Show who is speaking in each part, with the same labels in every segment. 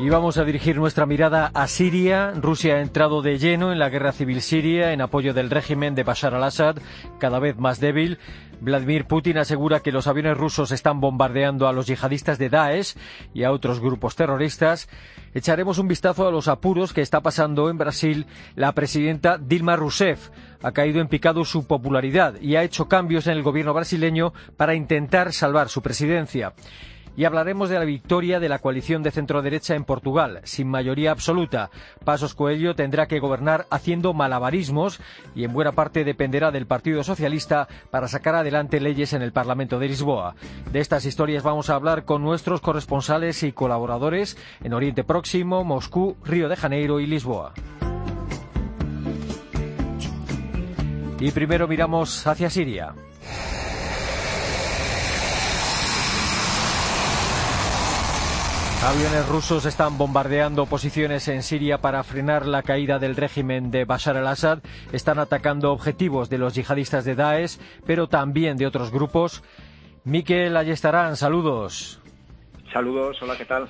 Speaker 1: Y vamos a dirigir nuestra mirada a Siria. Rusia ha entrado de lleno en la guerra civil siria en apoyo del régimen de Bashar al-Assad, cada vez más débil. Vladimir Putin asegura que los aviones rusos están bombardeando a los yihadistas de Daesh y a otros grupos terroristas. Echaremos un vistazo a los apuros que está pasando en Brasil la presidenta Dilma Rousseff. Ha caído en picado su popularidad y ha hecho cambios en el gobierno brasileño para intentar salvar su presidencia y hablaremos de la victoria de la coalición de centro-derecha en Portugal, sin mayoría absoluta. Pasos Coelho tendrá que gobernar haciendo malabarismos y en buena parte dependerá del Partido Socialista para sacar adelante leyes en el Parlamento de Lisboa. De estas historias vamos a hablar con nuestros corresponsales y colaboradores en Oriente Próximo, Moscú, Río de Janeiro y Lisboa. Y primero miramos hacia Siria. Aviones rusos están bombardeando posiciones en Siria para frenar la caída del régimen de Bashar al-Assad. Están atacando objetivos de los yihadistas de Daesh, pero también de otros grupos. Miquel Ayestarán, saludos.
Speaker 2: Saludos, hola, ¿qué tal?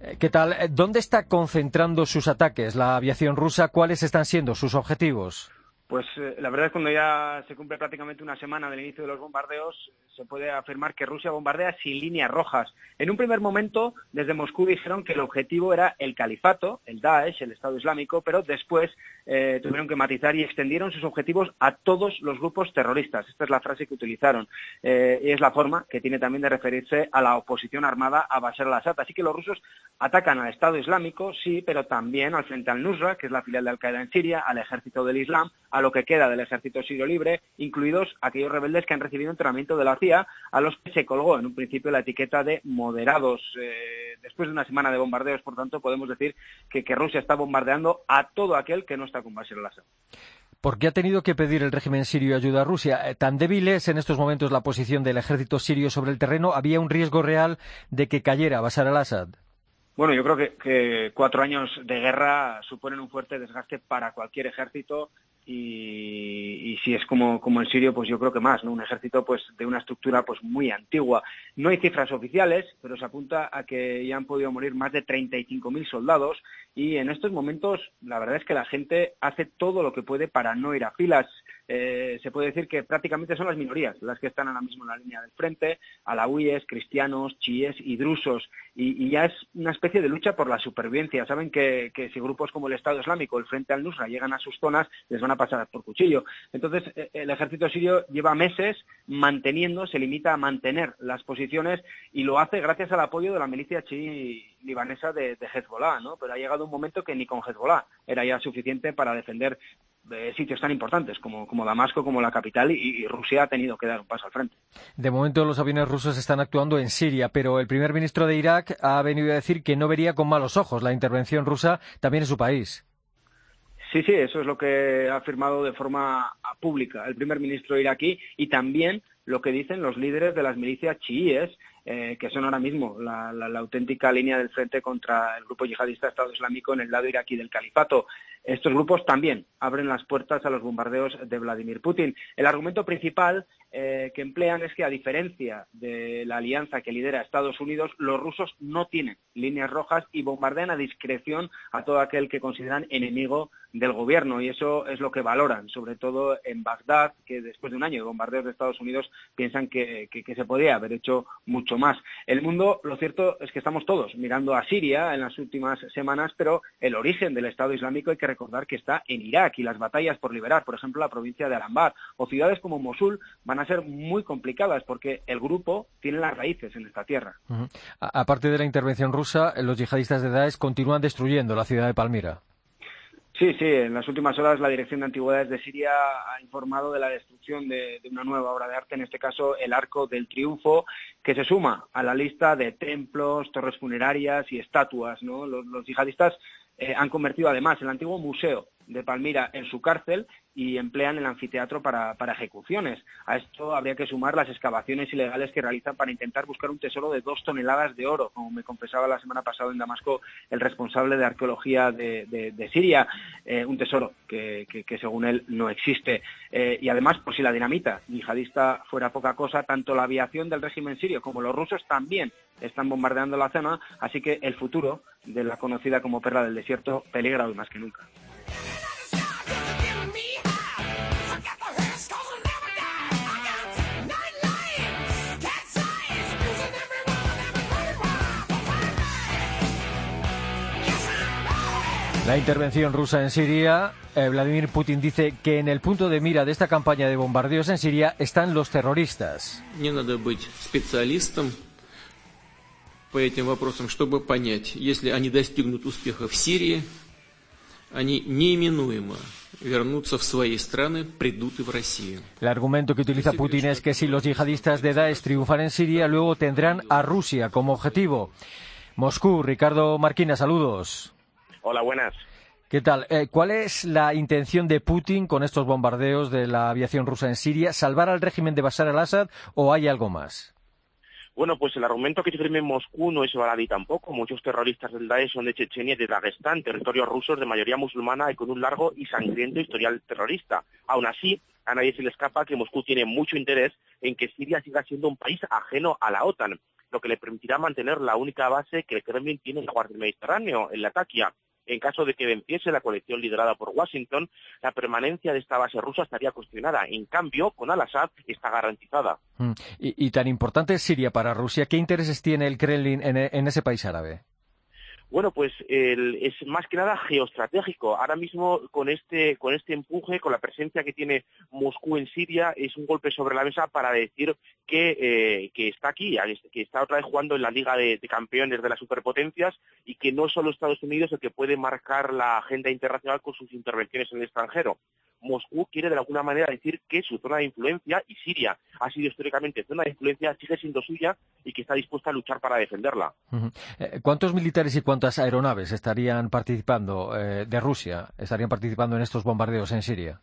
Speaker 1: Eh, ¿Qué tal? ¿Dónde está concentrando sus ataques la aviación rusa? ¿Cuáles están siendo sus objetivos?
Speaker 2: Pues eh, la verdad es que cuando ya se cumple prácticamente una semana del inicio de los bombardeos, se puede afirmar que Rusia bombardea sin líneas rojas. En un primer momento, desde Moscú dijeron que el objetivo era el califato, el Daesh, el Estado Islámico, pero después eh, tuvieron que matizar y extendieron sus objetivos a todos los grupos terroristas. Esta es la frase que utilizaron. Eh, y es la forma que tiene también de referirse a la oposición armada a Bashar al-Assad. Así que los rusos atacan al Estado Islámico, sí, pero también al Frente al-Nusra, que es la filial de Al-Qaeda en Siria, al Ejército del Islam, a lo que queda del ejército sirio libre, incluidos aquellos rebeldes que han recibido entrenamiento de la CIA, a los que se colgó en un principio la etiqueta de moderados. Eh, después de una semana de bombardeos, por tanto, podemos decir que, Rusia está bombardeando a todo aquel que no está con Bashar al-Assad.
Speaker 1: ¿Por qué ha tenido que pedir el régimen sirio ayuda a Rusia? Eh, ¿Tan débil es en estos momentos la posición del ejército sirio sobre el terreno? ¿Había un riesgo real de que cayera Bashar al-Assad?
Speaker 2: Bueno, yo creo que, cuatro años de guerra suponen un fuerte desgaste para cualquier ejército y, si es como, como el sirio, pues yo creo que más, ¿no? Un ejército pues de una estructura pues muy antigua. No hay cifras oficiales, pero se apunta a que ya han podido morir más de 35.000 soldados y en estos momentos la verdad es que la gente hace todo lo que puede para no ir a filas. Eh, se puede decir que prácticamente son las minorías las que están ahora mismo en la línea del frente, alawíes, cristianos, chiíes y drusos, y, ya es una especie de lucha por la supervivencia. Saben que, si grupos como el Estado Islámico, el Frente al Nusra, llegan a sus zonas, les van a pasar por cuchillo. Entonces, eh, el ejército sirio lleva meses manteniendo, se limita a mantener las posiciones y lo hace gracias al apoyo de la milicia chií libanesa de, de Hezbollah, ¿no? Pero ha llegado un momento que ni con Hezbollah era ya suficiente para defender de sitios tan importantes como, como Damasco, como la capital, y, Rusia ha tenido que dar un paso al frente.
Speaker 1: De momento los aviones rusos están actuando en Siria, pero el primer ministro de Irak ha venido a decir que no vería con malos ojos la intervención rusa también en su país.
Speaker 2: Sí, sí, eso es lo que ha afirmado de forma pública el primer ministro iraquí y también lo que dicen los líderes de las milicias chiíes, eh, que son ahora mismo la, auténtica línea del frente contra el grupo yihadista Estado Islámico en el lado iraquí del califato. Estos grupos también abren las puertas a los bombardeos de Vladimir Putin. El argumento principal eh, que emplean es que, a diferencia de la alianza que lidera Estados Unidos, los rusos no tienen líneas rojas y bombardean a discreción a todo aquel que consideran enemigo del gobierno. Y eso es lo que valoran, sobre todo en Bagdad, que después de un año de bombardeos de Estados Unidos piensan que se podría haber hecho mucho más. El mundo, lo cierto es que estamos todos mirando a Siria en las últimas semanas, pero el origen del Estado Islámico hay que recordar que está en Irak y las batallas por liberar, por ejemplo, la provincia de Alambar o ciudades como Mosul van a ser muy complicadas porque el grupo tiene las raíces en esta tierra.
Speaker 1: Aparte de la intervención rusa, los yihadistas de Daesh continúan destruyendo la ciudad de Palmira.
Speaker 2: Sí, sí, en las últimas horas la Dirección de Antigüedades de Siria ha informado de la destrucción de, una nueva obra de arte, en este caso el Arco del Triunfo, que se suma a la lista de templos, torres funerarias y estatuas. Los, yihadistas eh, han convertido además el antiguo museo de Palmira en su cárcel y emplean el anfiteatro para, ejecuciones. A esto habría que sumar las excavaciones ilegales que realizan para intentar buscar un tesoro de dos toneladas de oro, como me confesaba la semana pasada en Damasco el responsable de arqueología de, Siria, eh, un tesoro que, según él no existe. Eh, y además, por si la dinamita yihadista fuera poca cosa, tanto la aviación del régimen sirio como los rusos también están bombardeando la zona, así que el futuro de la conocida como perla del desierto peligra hoy más que nunca.
Speaker 1: La intervención rusa en Siria, eh, Vladimir Putin dice que en el punto de mira de esta campaña de bombardeos en Siria están los terroristas.
Speaker 3: по этим вопросам, чтобы понять, если они достигнут успеха в Сирии, они неименуемо вернутся в свои страны, придут и в Россию.
Speaker 1: El argumento que utiliza Putin es que si los yihadistas de Daesh triunfan en Siria, luego tendrán a Rusia como objetivo. Moscú, Ricardo Marquina, saludos.
Speaker 4: Hola, buenas.
Speaker 1: ¿Qué tal? Eh, ¿Cuál es la intención de Putin con estos bombardeos de la aviación rusa en Siria? ¿Salvar al régimen de Bashar al-Assad o hay algo más?
Speaker 4: Bueno, pues el argumento que se firme en Moscú no es baladí tampoco. Muchos terroristas del Daesh son de Chechenia y de Dagestán, territorios rusos de mayoría musulmana y con un largo y sangriento historial terrorista. Aún así, a nadie se le escapa que Moscú tiene mucho interés en que Siria siga siendo un país ajeno a la OTAN, lo que le permitirá mantener la única base que el Kremlin tiene en del Mediterráneo, en la Taquia, en caso de que venciese la coalición liderada por Washington, la permanencia de esta base rusa estaría cuestionada. En cambio, con Al-Assad está garantizada.
Speaker 1: Mm. Y, tan importante es Siria para Rusia. ¿Qué intereses tiene el Kremlin en ese país árabe?
Speaker 4: Bueno, pues es más que nada geoestratégico. Ahora mismo con este, con este empuje, con la presencia que tiene Moscú en Siria, es un golpe sobre la mesa para decir que, eh, que está aquí, que está otra vez jugando en la Liga de, Campeones de las Superpotencias y que no solo Estados Unidos el que puede marcar la agenda internacional con sus intervenciones en el extranjero. Moscú quiere de alguna manera decir que su zona de influencia, y Siria ha sido históricamente zona de influencia, sigue siendo suya y que está dispuesta a luchar para defenderla.
Speaker 1: Eh, ¿Cuántos militares y cuántas aeronaves estarían participando eh, de Rusia, estarían participando en estos bombardeos en Siria?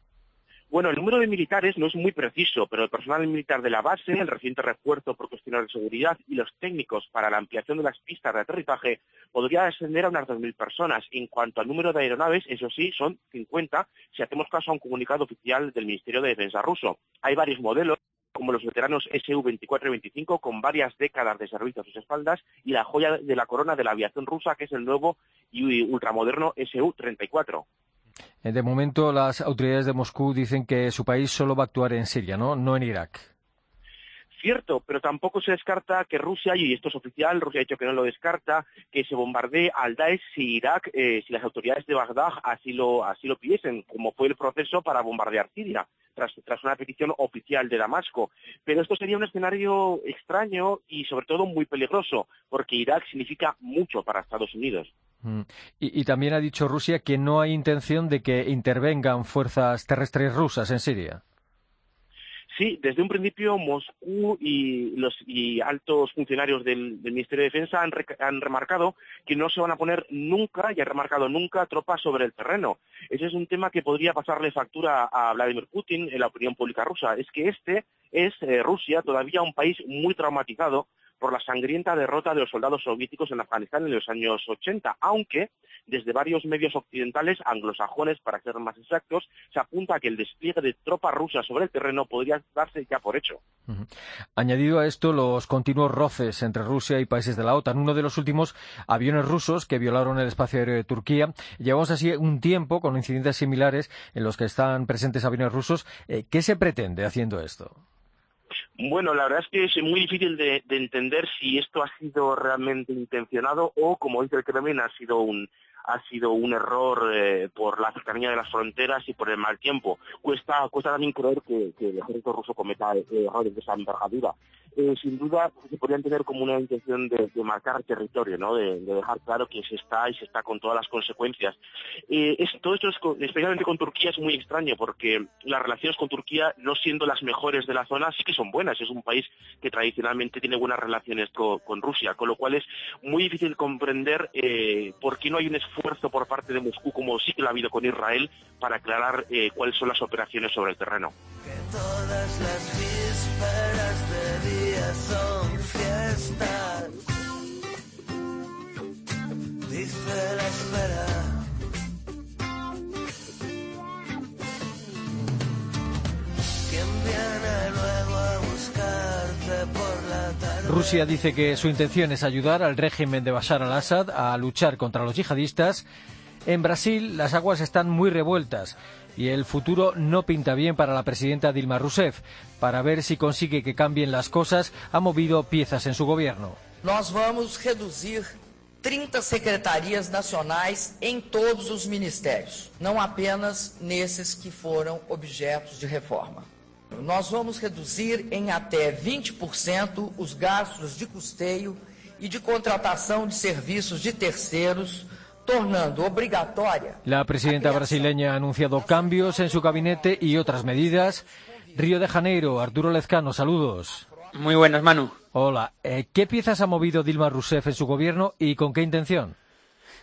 Speaker 4: Bueno, el número de militares no es muy preciso, pero el personal militar de la base, el reciente refuerzo por cuestiones de seguridad y los técnicos para la ampliación de las pistas de aterrizaje podría ascender a unas 2.000 personas. En cuanto al número de aeronaves, eso sí, son 50 si hacemos caso a un comunicado oficial del Ministerio de Defensa ruso. Hay varios modelos como los veteranos SU-24 y 25, con varias décadas de servicio a sus espaldas, y la joya de la corona de la aviación rusa, que es el nuevo y ultramoderno SU-34.
Speaker 1: Eh, de momento, las autoridades de Moscú dicen que su país solo va a actuar en Siria, ¿no? No en Irak.
Speaker 4: Cierto, pero tampoco se descarta que Rusia, y esto es oficial, Rusia ha dicho que no lo descarta, que se bombardee al Daesh si Irak, eh, si las autoridades de Bagdad así lo, así lo pidiesen, como fue el proceso para bombardear Siria, tras, una petición oficial de Damasco. Pero esto sería un escenario extraño y sobre todo muy peligroso, porque Irak significa mucho para Estados Unidos.
Speaker 1: Mm. Y, también ha dicho Rusia que no hay intención de que intervengan fuerzas terrestres rusas en Siria.
Speaker 4: Sí, desde un principio Moscú y los altos funcionarios del, Ministerio de Defensa han, remarcado que no se van a poner nunca, y han remarcado nunca, tropas sobre el terreno. Ese es un tema que podría pasarle factura a Vladimir Putin en la opinión pública rusa. Es que este es eh, Rusia todavía un país muy traumatizado por la sangrienta derrota de los soldados soviéticos en Afganistán en los años 80, aunque desde varios medios occidentales, anglosajones para ser más exactos, se apunta a que el despliegue de tropas rusas sobre el terreno podría darse ya por hecho.
Speaker 1: Añadido a esto, los continuos roces entre Rusia y países de la OTAN. Uno de los últimos aviones rusos que violaron el espacio aéreo de Turquía. Llevamos así un tiempo con incidentes similares en los que están presentes aviones rusos. Eh, ¿Qué se pretende haciendo esto?
Speaker 4: Bueno, la verdad es que es muy difícil de, entender si esto ha sido realmente intencionado o, como dice el Kremlin, ha sido un ha sido un error eh, por la cercanía de las fronteras y por el mal tiempo. Cuesta, cuesta también creer que, el ejército ruso cometa eh, errores de esa envergadura. Eh, sin duda se podrían tener como una intención de, marcar territorio, ¿no? De, dejar claro que se está y se está con todas las consecuencias. Eh, todo esto, especialmente con Turquía, es muy extraño porque las relaciones con Turquía, no siendo las mejores de la zona, sí que son buenas. Es un país que tradicionalmente tiene buenas relaciones con, Rusia, con lo cual es muy difícil comprender eh, por qué no hay un esfuerzo por parte de Moscú, como sí que lo ha habido con Israel, para aclarar cuáles son las operaciones sobre el terreno.
Speaker 1: Rusia dice que su intención es ayudar al régimen de Bashar al-Assad a luchar contra los yihadistas. En Brasil las aguas están muy revueltas y el futuro no pinta bien para la presidenta Dilma Rousseff. Para ver si consigue que cambien las cosas, ha movido piezas en su gobierno.
Speaker 5: Nós vamos reducir 30 secretarias nacionais em todos os ministérios, não apenas nesses que foram objetos de reforma. Nós vamos reduzir em até 20% os gastos de custeio e de contratação de serviços de terceiros.
Speaker 1: La presidenta brasileña ha anunciado cambios en su gabinete y otras medidas. Río de Janeiro, Arturo Lezcano, saludos.
Speaker 6: Muy buenas, Manu.
Speaker 1: Hola. Eh, ¿Qué piezas ha movido Dilma Rousseff en su gobierno y con qué intención?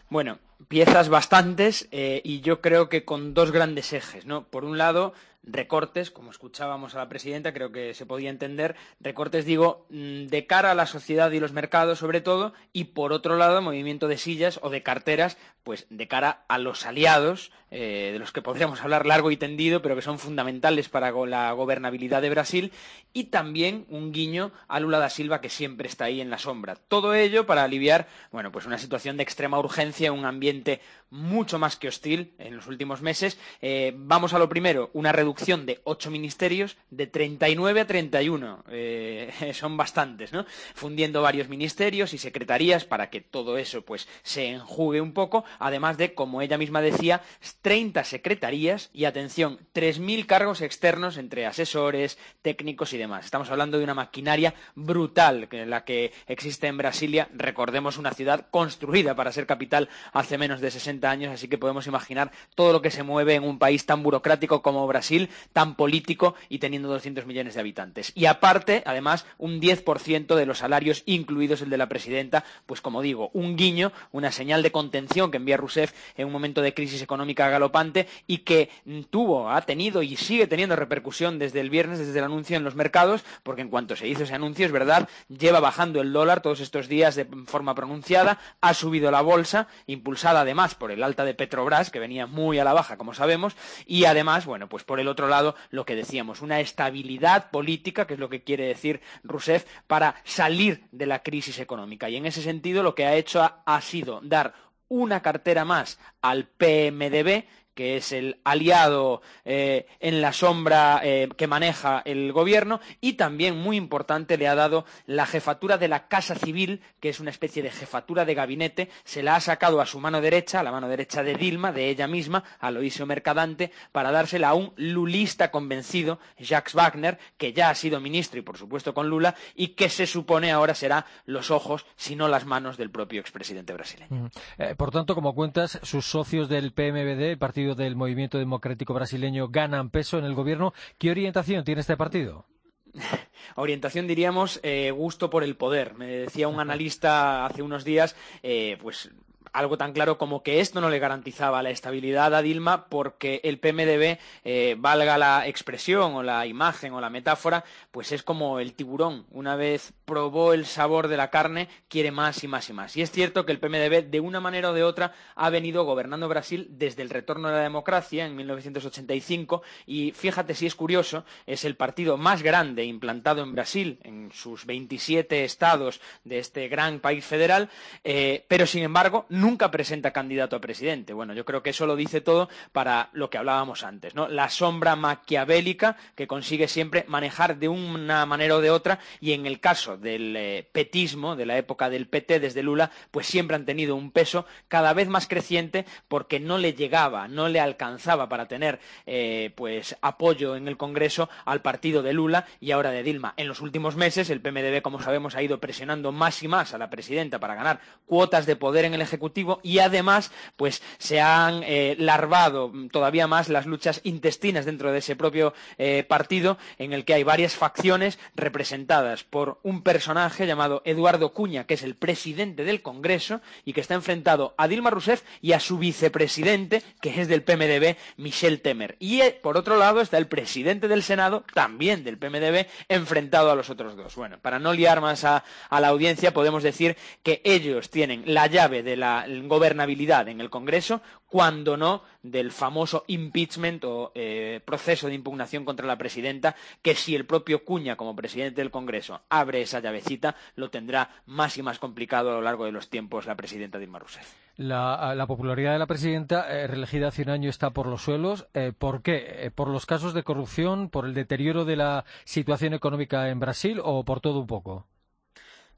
Speaker 6: Bueno, piezas bastantes eh, y yo creo que con dos grandes ejes, ¿no? Por un lado, recortes, como escuchábamos a la presidenta, creo que se podía entender, recortes, digo, mm, de cara a la sociedad y los mercados sobre todo, y por otro lado, movimiento de sillas o de carteras, pues de cara a los aliados, eh, de los que podríamos hablar largo y tendido, pero que son fundamentales para la gobernabilidad de Brasil, y también un guiño a Lula da Silva, que siempre está ahí en la sombra. Todo ello para aliviar, bueno, pues una situación de extrema urgencia, un ambiente mucho más que hostil en los últimos meses. Eh, vamos a lo primero, una reducción de ocho ministerios de 39 a 31. Eh, son bastantes, ¿no? Fundiendo varios ministerios y secretarías para que todo eso pues se enjugue un poco, además de, como ella misma decía, 30 secretarías y, atención, 3.000 cargos externos entre asesores, técnicos y demás. Estamos hablando de una maquinaria brutal la que existe en Brasilia, recordemos una ciudad construida para ser capital hace menos de 60 años, así que podemos imaginar todo lo que se mueve en un país tan burocrático como Brasil, tan político y teniendo 200 millones de habitantes. Y aparte, además, un 10% de los salarios, incluidos el de la presidenta, pues como digo, un guiño, una señal de contención que envía Rousseff en un momento de crisis económica galopante y que tuvo, ha tenido y sigue teniendo repercusión desde el viernes, desde el anuncio en los mercados, porque en cuanto se hizo ese anuncio, es verdad, lleva bajando el dólar todos estos días de forma pronunciada, ha subido la bolsa, impulsada además por el alta de Petrobras, que venía muy a la baja, como sabemos, y además, bueno, pues por el otro lado, lo que decíamos, una estabilidad política, que es lo que quiere decir Rousseff, para salir de la crisis económica. Y en ese sentido, lo que ha hecho ha sido dar una cartera más al PMDB, que es el aliado eh, en la sombra eh, que maneja el gobierno, y también, muy importante, le ha dado la jefatura de la Casa Civil, que es una especie de jefatura de gabinete, se la ha sacado a su mano derecha, a la mano derecha de Dilma, de ella misma, a Loisio Mercadante, para dársela a un lulista convencido, Jacques Wagner, que ya ha sido ministro y, por supuesto, con Lula, y que se supone ahora será los ojos, si no las manos, del propio expresidente brasileño.
Speaker 1: Eh, por tanto, como cuentas, sus socios del PMBD, el Partido del Movimiento Democrático Brasileño ganan peso en el gobierno. ¿Qué orientación tiene este partido?
Speaker 6: orientación diríamos eh, gusto por el poder. Me decía un analista hace unos días, eh, pues algo tan claro como que esto no le garantizaba la estabilidad a Dilma porque el PMDB, eh, valga la expresión o la imagen o la metáfora, pues es como el tiburón. Una vez probó el sabor de la carne, quiere más y más y más. Y es cierto que el PMDB, de una manera o de otra, ha venido gobernando Brasil desde el retorno de la democracia en 1985 y fíjate si es curioso, es el partido más grande implantado en Brasil, en sus 27 estados de este gran país federal, eh, pero sin embargo, nunca presenta candidato a presidente. Bueno, yo creo que eso lo dice todo para lo que hablábamos antes, ¿no? La sombra maquiavélica que consigue siempre manejar de una manera o de otra y en el caso del eh, petismo, de la época del PT desde Lula, pues siempre han tenido un peso cada vez más creciente porque no le llegaba, no le alcanzaba para tener eh, pues apoyo en el Congreso al partido de Lula y ahora de Dilma. En los últimos meses el PMDB, como sabemos, ha ido presionando más y más a la presidenta para ganar cuotas de poder en el Ejecutivo y además pues se han eh, larvado todavía más las luchas intestinas dentro de ese propio eh, partido en el que hay varias facciones representadas por un personaje llamado Eduardo Cuña, que es el presidente del Congreso y que está enfrentado a Dilma Rousseff y a su vicepresidente, que es del PMDB, Michel Temer. Y eh, por otro lado está el presidente del Senado, también del PMDB, enfrentado a los otros dos. Bueno, para no liar más a, la audiencia, podemos decir que ellos tienen la llave de la gobernabilidad en el Congreso, cuando no del famoso impeachment o eh, proceso de impugnación contra la presidenta, que si el propio Cuña, como presidente del Congreso, abre esa llavecita, lo tendrá más y más complicado a lo largo de los tiempos la presidenta Dilma Rousseff.
Speaker 1: La, popularidad de la presidenta, eh, reelegida hace un año, está por los suelos. Eh, ¿Por qué? ¿Por los casos de corrupción, por el deterioro de la situación económica en Brasil o por todo un poco?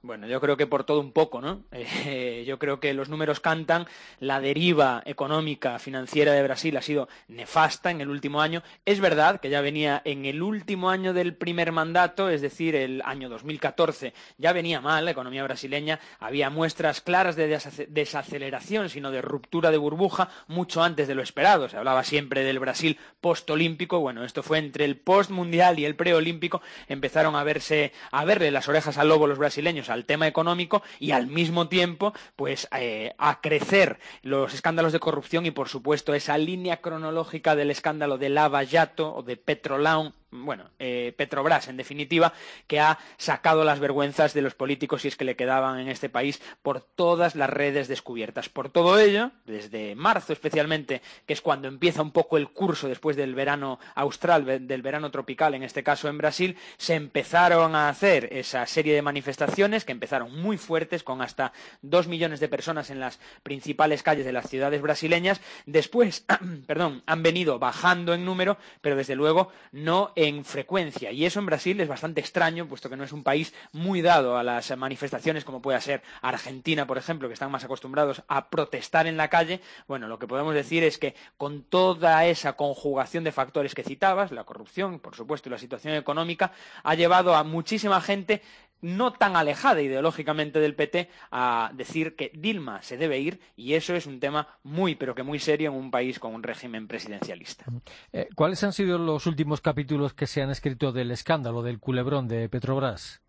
Speaker 6: Bueno, yo creo que por todo un poco, ¿no? Eh, yo creo que los números cantan, la deriva económica, financiera de Brasil ha sido nefasta en el último año. Es verdad que ya venía en el último año del primer mandato, es decir, el año 2014, ya venía mal la economía brasileña, había muestras claras de desaceleración, sino de ruptura de burbuja, mucho antes de lo esperado. Se hablaba siempre del Brasil postolímpico, bueno, esto fue entre el postmundial y el preolímpico, empezaron a verse, a verle las orejas al lobo los brasileños al tema económico y al mismo tiempo pues eh, a crecer los escándalos de corrupción y por supuesto esa línea cronológica del escándalo de Lava Jato o de Petrolaun bueno, eh, Petrobras, en definitiva, que ha sacado las vergüenzas de los políticos, si es que le quedaban en este país, por todas las redes descubiertas. Por todo ello, desde marzo especialmente, que es cuando empieza un poco el curso después del verano austral, del verano tropical, en este caso en Brasil, se empezaron a hacer esa serie de manifestaciones que empezaron muy fuertes, con hasta dos millones de personas en las principales calles de las ciudades brasileñas. Después, perdón, han venido bajando en número, pero desde luego no en frecuencia. Y eso en Brasil es bastante extraño, puesto que no es un país muy dado a las manifestaciones como puede ser Argentina, por ejemplo, que están más acostumbrados a protestar en la calle. Bueno, lo que podemos decir es que con toda esa conjugación de factores que citabas, la corrupción, por supuesto, y la situación económica, ha llevado a muchísima gente no tan alejada ideológicamente del PT a decir que Dilma se debe ir y eso es un tema muy pero que muy serio en un país con un régimen presidencialista.
Speaker 1: Eh, ¿Cuáles han sido los últimos capítulos que se han escrito del escándalo del culebrón de Petrobras?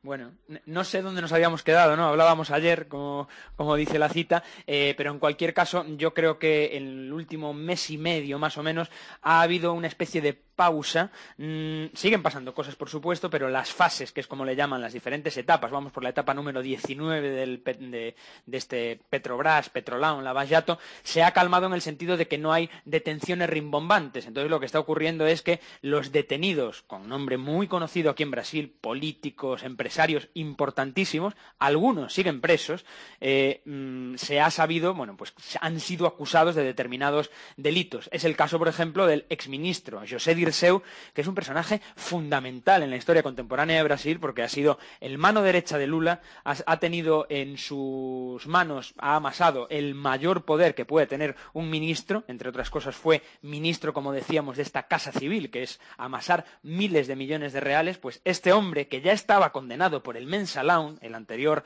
Speaker 6: Bueno, no sé dónde nos habíamos quedado, ¿no? Hablábamos ayer, como, dice la cita, eh, pero en cualquier caso, yo creo que en el último mes y medio, más o menos, ha habido una especie de pausa. Mm, siguen pasando cosas, por supuesto, pero las fases, que es como le llaman las diferentes etapas, vamos por la etapa número 19 del, de, este Petrobras, Petrolaun, Lavallato, se ha calmado en el sentido de que no hay detenciones rimbombantes. Entonces, lo que está ocurriendo es que los detenidos, con nombre muy conocido aquí en Brasil, políticos, empresarios, empresarios importantísimos, algunos siguen presos, eh, mm, se ha sabido, bueno, pues han sido acusados de determinados delitos. Es el caso, por ejemplo, del exministro José Dirceu, que es un personaje fundamental en la historia contemporánea de Brasil, porque ha sido el mano derecha de Lula, ha, tenido en sus manos, ha amasado el mayor poder que puede tener un ministro, entre otras cosas fue ministro, como decíamos, de esta casa civil, que es amasar miles de millones de reales, pues este hombre que ya estaba condenado por el Mensalón, el anterior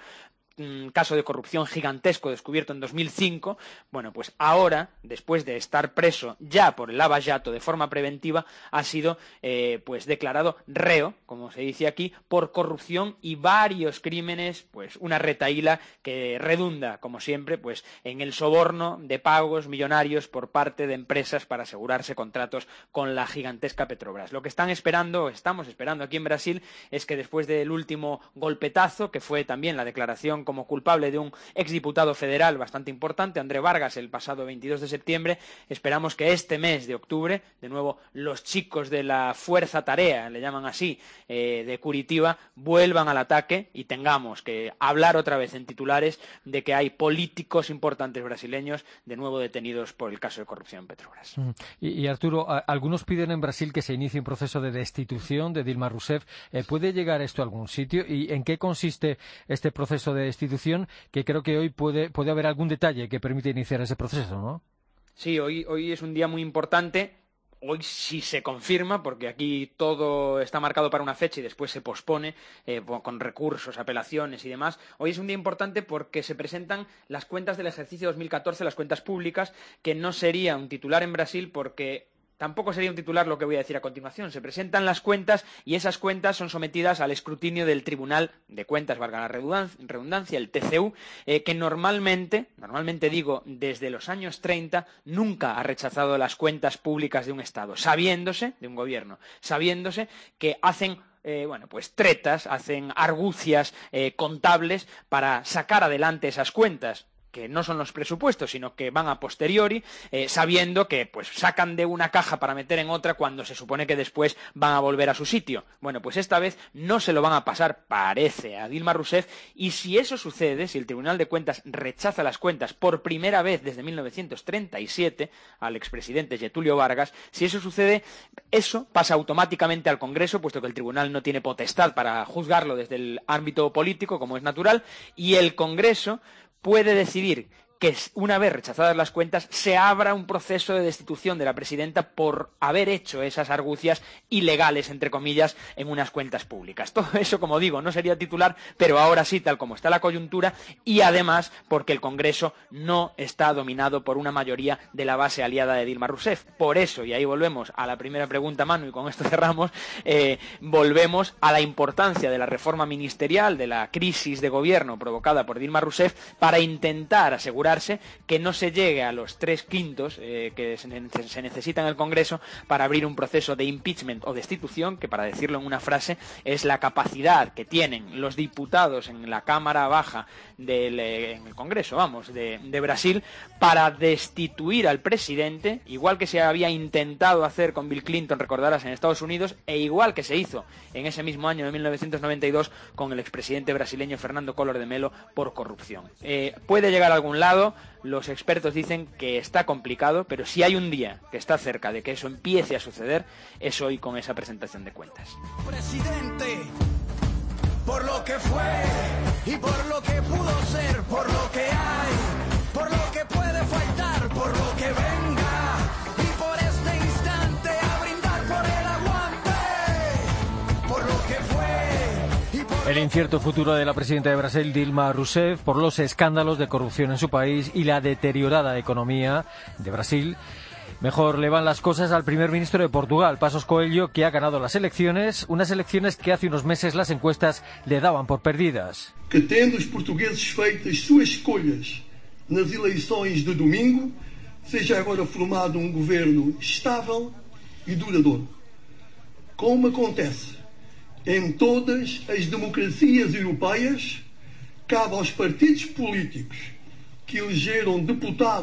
Speaker 6: un caso de corrupción gigantesco descubierto en 2005, bueno, pues ahora, después de estar preso ya por el Lavallato de forma preventiva, ha sido eh, pues declarado reo, como se dice aquí, por corrupción y varios crímenes, pues una retaíla que redunda, como siempre, pues en el soborno de pagos millonarios por parte de empresas para asegurarse contratos con la gigantesca Petrobras. Lo que están esperando, estamos esperando aquí en Brasil, es que después del último golpetazo, que fue también la declaración como culpable de un exdiputado federal bastante importante, André Vargas, el pasado 22 de septiembre. Esperamos que este mes de octubre, de nuevo, los chicos de la Fuerza Tarea, le llaman así, eh, de Curitiba, vuelvan al ataque y tengamos que hablar otra vez en titulares de que hay políticos importantes brasileños de nuevo detenidos por el caso de corrupción en Petrobras.
Speaker 1: Y, Arturo, algunos piden en Brasil que se inicie un proceso de destitución de Dilma Rousseff. Eh, ¿Puede llegar esto a algún sitio? ¿Y en qué consiste este proceso de destitución? Que creo que hoy puede, puede haber algún detalle que permite iniciar ese proceso, ¿no?
Speaker 6: Sí, hoy, hoy es un día muy importante hoy sí se confirma, porque aquí todo está marcado para una fecha y después se pospone eh, con recursos, apelaciones y demás. Hoy es un día importante porque se presentan las cuentas del ejercicio 2014, las cuentas públicas, que no sería un titular en Brasil porque Tampoco sería un titular lo que voy a decir a continuación. Se presentan las cuentas y esas cuentas son sometidas al escrutinio del Tribunal de Cuentas, valga la redundancia, el TCU, eh, que normalmente, normalmente digo, desde los años 30, nunca ha rechazado las cuentas públicas de un Estado, sabiéndose, de un gobierno, sabiéndose que hacen eh, bueno, pues tretas, hacen argucias eh, contables para sacar adelante esas cuentas que no son los presupuestos, sino que van a posteriori, eh, sabiendo que pues sacan de una caja para meter en otra cuando se supone que después van a volver a su sitio. Bueno, pues esta vez no se lo van a pasar, parece, a Dilma Rousseff, y si eso sucede, si el Tribunal de Cuentas rechaza las cuentas por primera vez desde 1937 al expresidente Getulio Vargas, si eso sucede, eso pasa automáticamente al Congreso, puesto que el Tribunal no tiene potestad para juzgarlo desde el ámbito político, como es natural, y el Congreso puede decidir que una vez rechazadas las cuentas se abra un proceso de destitución de la presidenta por haber hecho esas argucias ilegales, entre comillas, en unas cuentas públicas. Todo eso, como digo, no sería titular, pero ahora sí, tal como está la coyuntura, y además porque el Congreso no está dominado por una mayoría de la base aliada de Dilma Rousseff. Por eso, y ahí volvemos a la primera pregunta, Manu, y con esto cerramos, eh, volvemos a la importancia de la reforma ministerial, de la crisis de gobierno provocada por Dilma Rousseff, para intentar asegurar que no se llegue a los tres quintos eh, que se, necesita en el Congreso para abrir un proceso de impeachment o destitución, que para decirlo en una frase es la capacidad que tienen los diputados en la Cámara Baja del eh, Congreso, vamos, de, de Brasil, para destituir al presidente, igual que se había intentado hacer con Bill Clinton, recordarás, en Estados Unidos, e igual que se hizo en ese mismo año de 1992 con el expresidente brasileño Fernando Collor de Melo por corrupción. Eh, puede llegar a algún lado, los expertos dicen que está complicado, pero si hay un día que está cerca de que eso empiece a suceder, es hoy con esa presentación de cuentas. Presidente, por lo que fue y por lo que pudo ser, el incierto futuro de la presidenta de Brasil, Dilma Rousseff, por los escándalos de corrupción en su país y la deteriorada economía de Brasil. Mejor le van las cosas al primer ministro de Portugal, Pasos Coelho, que ha ganado las elecciones, unas elecciones que hace unos meses las encuestas le daban por perdidas.
Speaker 7: Que tendo os portugueses feitas suas escolhas nas eleições de domingo, seja agora formado um governo estável e duradouro. Como acontece em todas as democracias europeias, cabe aos partidos políticos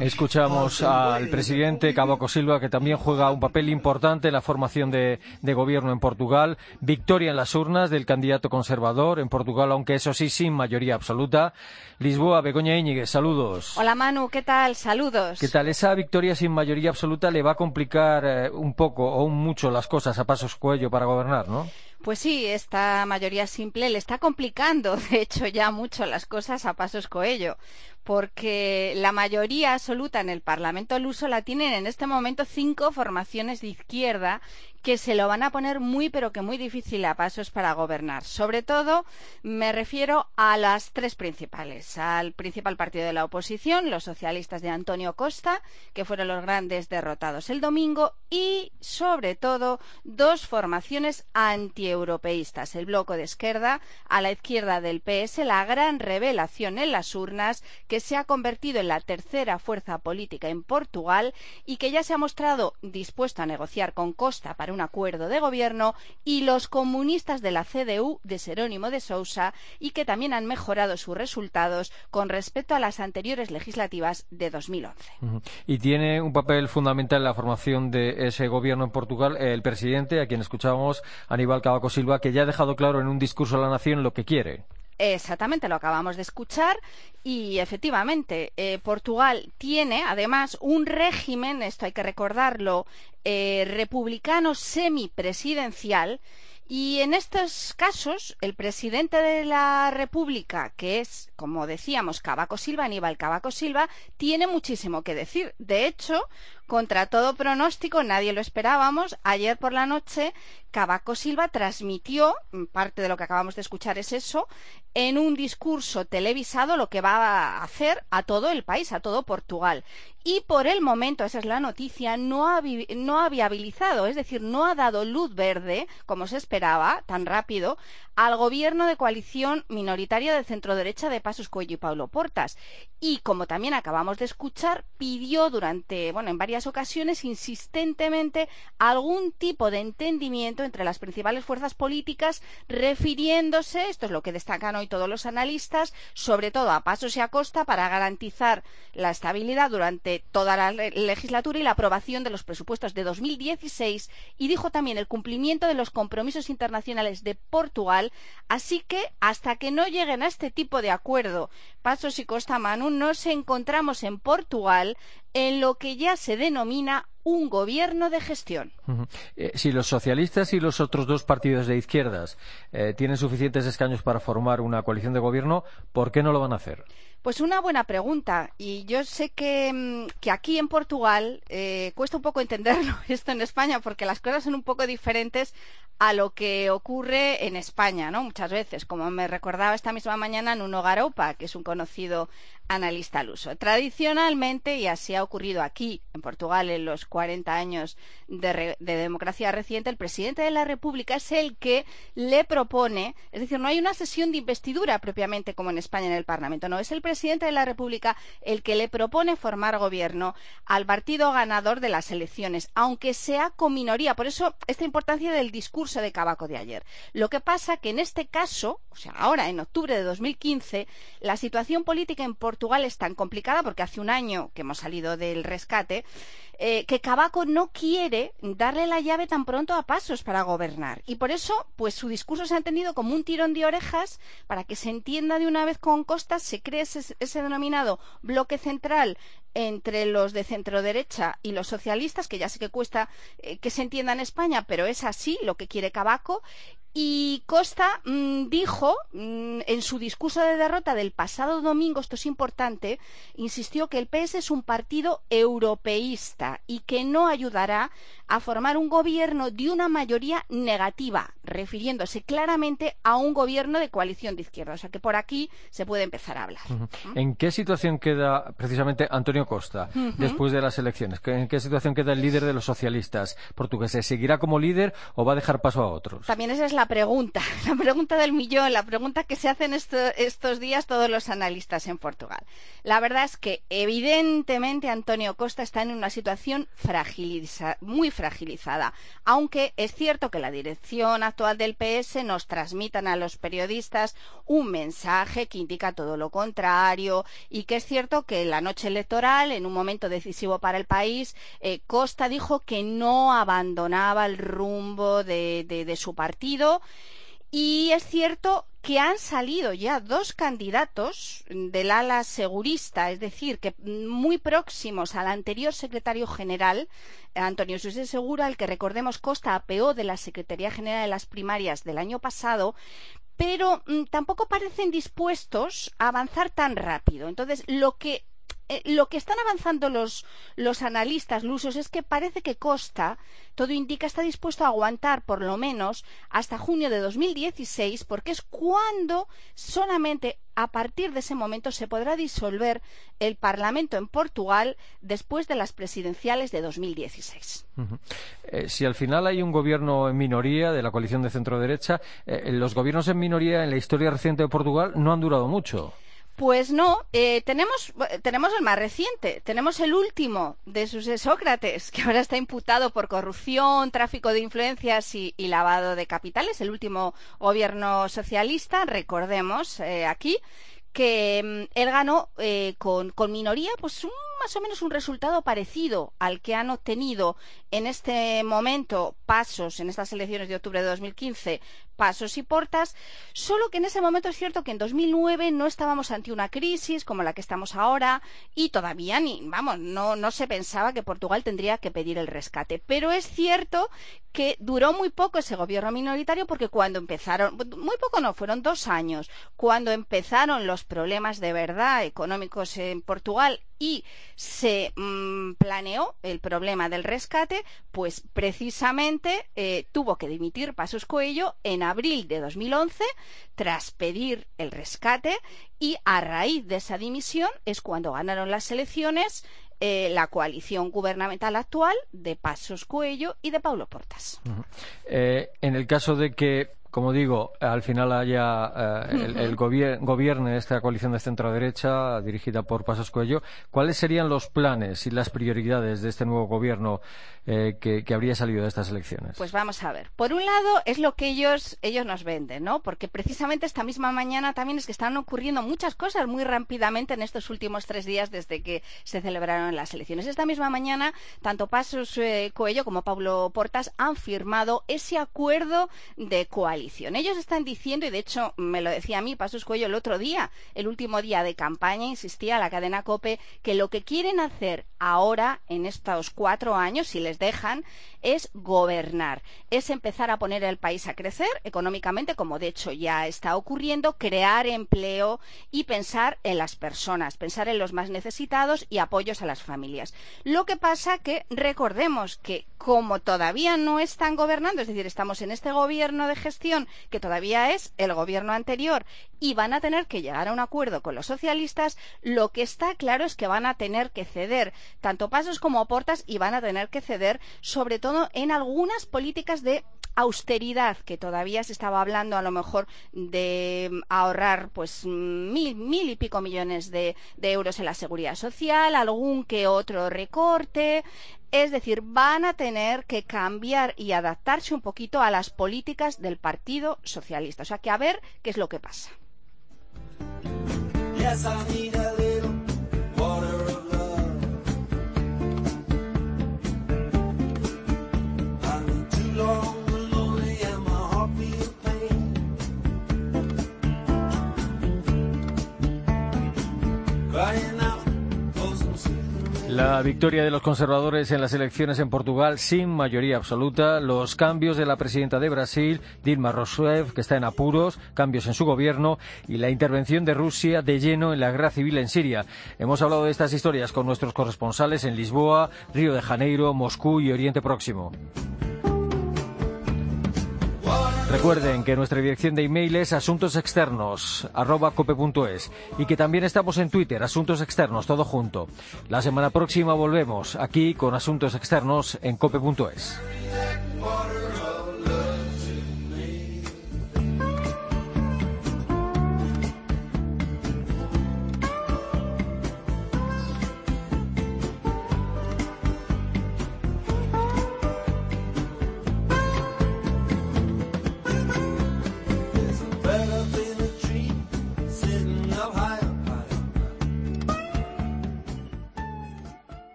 Speaker 1: Escuchamos al presidente Cavaco Silva, que también juega un papel importante en la formación de, gobierno en Portugal. Victoria en las urnas del candidato conservador en Portugal, aunque eso sí, sin mayoría absoluta. Lisboa, Begoña Íñiguez, saludos.
Speaker 8: Hola Manu, ¿qué tal? Saludos.
Speaker 1: ¿Qué tal? Esa victoria sin mayoría absoluta le va a complicar eh, un poco o mucho las cosas a pasos cuello para gobernar, ¿no?
Speaker 8: Pues sí, esta mayoría simple le está complicando, de hecho, ya mucho las cosas a pasos coello, porque la mayoría absoluta en el Parlamento luso la tienen en este momento cinco formaciones de izquierda que se lo van a poner muy pero que muy difícil a pasos para gobernar. Sobre todo me refiero a las tres principales, al principal partido de la oposición, los socialistas de Antonio Costa, que fueron los grandes derrotados el domingo, y sobre todo dos formaciones anti antieuropeístas. El bloco de izquierda, a la izquierda del PS, la gran revelación en las urnas, que se ha convertido en la tercera fuerza política en Portugal y que ya se ha mostrado dispuesto a negociar con Costa para un acuerdo de gobierno, y los comunistas de la CDU de Serónimo de Sousa y que también han mejorado sus resultados con respecto a las anteriores legislativas de 2011.
Speaker 1: Y tiene un papel fundamental en la formación de ese gobierno en Portugal el presidente, a quien escuchábamos, Aníbal Cavaco Silva, que ya ha dejado claro en un discurso a la nación lo que quiere.
Speaker 8: Exactamente, lo acabamos de escuchar y efectivamente eh, Portugal tiene además un régimen, esto hay que recordarlo, eh, republicano semipresidencial y en estos casos, el presidente de la República, que es, como decíamos, Cavaco Silva, Aníbal Cavaco Silva, tiene muchísimo que decir. De hecho, contra todo pronóstico, nadie lo esperábamos. Ayer por la noche, Cavaco Silva transmitió, parte de lo que acabamos de escuchar es eso, en un discurso televisado lo que va a hacer a todo el país, a todo Portugal. Y por el momento, esa es la noticia, no ha, no viabilizado, es decir, no ha dado luz verde, como se esperaba, tan rápido, al gobierno de coalición minoritaria de centro-derecha de Pasos Coelho y Paulo Portas. Y, como también acabamos de escuchar, pidió durante, bueno, en varias ocasiones insistentemente algún tipo de entendimiento entre las principales fuerzas políticas, refiriéndose, esto es lo que destacan hoy todos los analistas, sobre todo a pasos y a costa para garantizar la estabilidad durante toda la legislatura y la aprobación de los presupuestos de 2016 y dijo también el cumplimiento de los compromisos internacionales de Portugal, así que hasta que no lleguen a este tipo de acuerdo, pasos y costa Manu, nos encontramos en Portugal en lo que ya se denomina un gobierno de gestión.
Speaker 1: Eh, si los socialistas y los otros dos partidos de izquierdas eh, tienen suficientes escaños para formar una coalición de gobierno, ¿por qué no lo van a hacer?
Speaker 8: Pues una buena pregunta. Y yo sé que, mm, aquí en Portugal eh, cuesta un poco entenderlo esto en España porque las cosas son un poco diferentes a lo que ocurre en España, ¿no? Muchas veces, como me recordaba esta misma mañana Nuno Garoupa, que es un conocido analista al uso. Tradicionalmente, y así ha ocurrido aquí en Portugal en los 40 años de, de, democracia reciente, el presidente de la República es el que le propone, es decir, no hay una sesión de investidura propiamente como en España en el Parlamento, no, es el presidente de la República el que le propone formar gobierno al partido ganador de las elecciones, aunque sea con minoría. Por eso, esta importancia del discurso de Cabaco de ayer. Lo que pasa que en este caso, o sea, ahora en octubre de 2015, la situación política en Portugal es tan complicada, porque hace un año que hemos salido del rescate, eh, que Cabaco no quiere darle la llave tan pronto a pasos para gobernar. Y por eso, pues su discurso se ha entendido como un tirón de orejas para que se entienda de una vez con Costa, se cree ese, denominado bloque central entre los de centro derecha y los socialistas, que ya sé que cuesta eh, que se entienda en España, pero es así lo que quiere Cabaco, y Costa mm, dijo mm, en su discurso de derrota del pasado domingo, esto es importante, insistió que el PS es un partido europeísta y que no ayudará a formar un gobierno de una mayoría negativa, refiriéndose claramente a un gobierno de coalición de izquierda. O sea que por aquí se puede empezar a hablar.
Speaker 1: ¿En qué situación queda precisamente Antonio Costa después de las elecciones? ¿En qué situación queda el líder de los socialistas portugueses? ¿Seguirá como líder o va a dejar paso a otros?
Speaker 8: También esa es la pregunta, la pregunta del millón, la pregunta que se hacen estos días todos los analistas en Portugal. La verdad es que evidentemente Antonio Costa está en una situación muy fragilizada, aunque es cierto que la dirección actual del PS nos transmitan a los periodistas un mensaje que indica todo lo contrario y que es cierto que la noche electoral, en un momento decisivo para el país, eh, Costa dijo que no abandonaba el rumbo de su partido y es cierto que han salido ya dos candidatos del ala segurista, es decir, que muy próximos al anterior secretario general, Antonio José Segura, el que recordemos Costa apeó de la Secretaría General de las Primarias del año pasado, pero mm, tampoco parecen dispuestos a avanzar tan rápido. Entonces, lo que eh, lo que están avanzando los, los analistas lusos es que parece que Costa, todo indica, está dispuesto a aguantar por lo menos hasta junio de 2016, porque es cuando solamente a partir de ese momento se podrá disolver el Parlamento en Portugal después de las presidenciales de 2016.
Speaker 1: Eh, si al final hay un gobierno en minoría de la coalición de centro derecha, eh, los gobiernos en minoría en la historia reciente de Portugal no han durado mucho.
Speaker 8: Pues no, eh, tenemos, tenemos el más reciente, tenemos el último de sus Sócrates, que ahora está imputado por corrupción, tráfico de influencias y, lavado de capitales, el último gobierno socialista, recordemos eh, aquí, que mm, él ganó eh, con, con, minoría, pues un más o menos un resultado parecido al que han obtenido en este momento Pasos en estas elecciones de octubre de 2015, Pasos y Portas, solo que en ese momento es cierto que en 2009 no estábamos ante una crisis como la que estamos ahora y todavía ni, vamos, no, no se pensaba que Portugal tendría que pedir el rescate. Pero es cierto que duró muy poco ese gobierno minoritario porque cuando empezaron, muy poco no, fueron dos años, cuando empezaron los problemas de verdad económicos en Portugal y se mm, planeó el problema del rescate, pues precisamente eh, tuvo que dimitir Pasos Coelho en abril de 2011 tras pedir el rescate y a raíz de esa dimisión es cuando ganaron las elecciones eh, la coalición gubernamental actual de Pasos Coelho y de Paulo Portas.
Speaker 1: Eh, en el caso de que como digo, al final haya eh, el, gobierno de esta coalición de centro-derecha dirigida por Pasos Coello, ¿cuáles serían los planes y las prioridades de este nuevo gobierno eh, que, habría salido de estas elecciones?
Speaker 8: Pues vamos a ver. Por un lado, es lo que ellos, ellos nos venden, ¿no? Porque precisamente esta misma mañana también es que están ocurriendo muchas cosas muy rápidamente en estos últimos tres días desde que se celebraron las elecciones. Esta misma mañana, tanto Pasos eh, Coello como Pablo Portas han firmado ese acuerdo de coalición ellos están diciendo, y de hecho me lo decía a mí Pasos Cuello el otro día, el último día de campaña, insistía la cadena COPE, que lo que quieren hacer ahora, en estos cuatro años, si les dejan, es gobernar, es empezar a poner el país a crecer económicamente, como de hecho ya está ocurriendo, crear empleo y pensar en las personas, pensar en los más necesitados y apoyos a las familias. Lo que pasa que recordemos que como todavía no están gobernando, es decir, estamos en este gobierno de gestión, que todavía es el gobierno anterior y van a tener que llegar a un acuerdo con los socialistas, lo que está claro es que van a tener que ceder tanto pasos como portas y van a tener que ceder sobre todo en algunas políticas de austeridad que todavía se estaba hablando a lo mejor de ahorrar pues mil, mil y pico millones de euros en la seguridad social, algún que otro recorte, es decir, van a tener que cambiar y adaptarse un poquito a las políticas del Partido Socialista. O sea que a ver qué es lo que pasa.
Speaker 1: La victoria de los conservadores en las elecciones en Portugal sin mayoría absoluta, los cambios de la presidenta de Brasil, Dilma Rousseff, que está en apuros, cambios en su gobierno y la intervención de Rusia de lleno en la guerra civil en Siria. Hemos hablado de estas historias con nuestros corresponsales en Lisboa, Río de Janeiro, Moscú y Oriente Próximo. Recuerden que nuestra dirección de email es asuntosexternos@cope.es y que también estamos en Twitter, Asuntos Externos, todo junto. La semana próxima volvemos aquí con Asuntos Externos en cope.es.